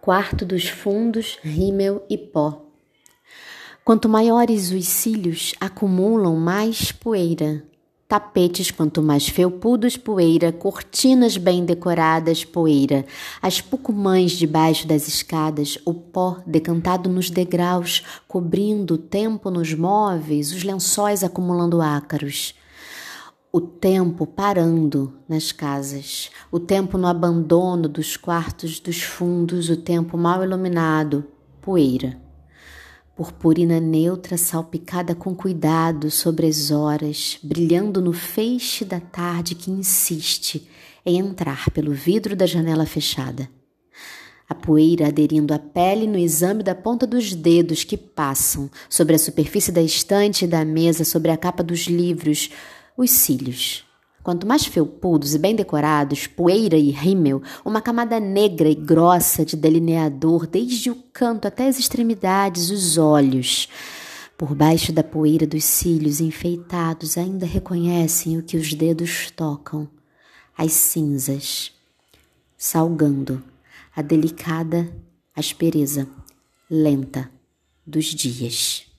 Quarto dos fundos, rímel e pó. Quanto maiores os cílios, acumulam mais poeira. Tapetes, quanto mais felpudos, poeira. Cortinas bem decoradas, poeira. As pucumães debaixo das escadas, o pó decantado nos degraus, cobrindo o tempo nos móveis, os lençóis acumulando ácaros o tempo parando nas casas, o tempo no abandono dos quartos dos fundos, o tempo mal iluminado, poeira. Purpurina neutra salpicada com cuidado sobre as horas, brilhando no feixe da tarde que insiste em entrar pelo vidro da janela fechada. A poeira aderindo à pele no exame da ponta dos dedos que passam sobre a superfície da estante e da mesa, sobre a capa dos livros, os cílios. Quanto mais felpudos e bem decorados, poeira e rímel, uma camada negra e grossa de delineador, desde o canto até as extremidades, os olhos. Por baixo da poeira dos cílios enfeitados, ainda reconhecem o que os dedos tocam, as cinzas, salgando a delicada aspereza lenta dos dias.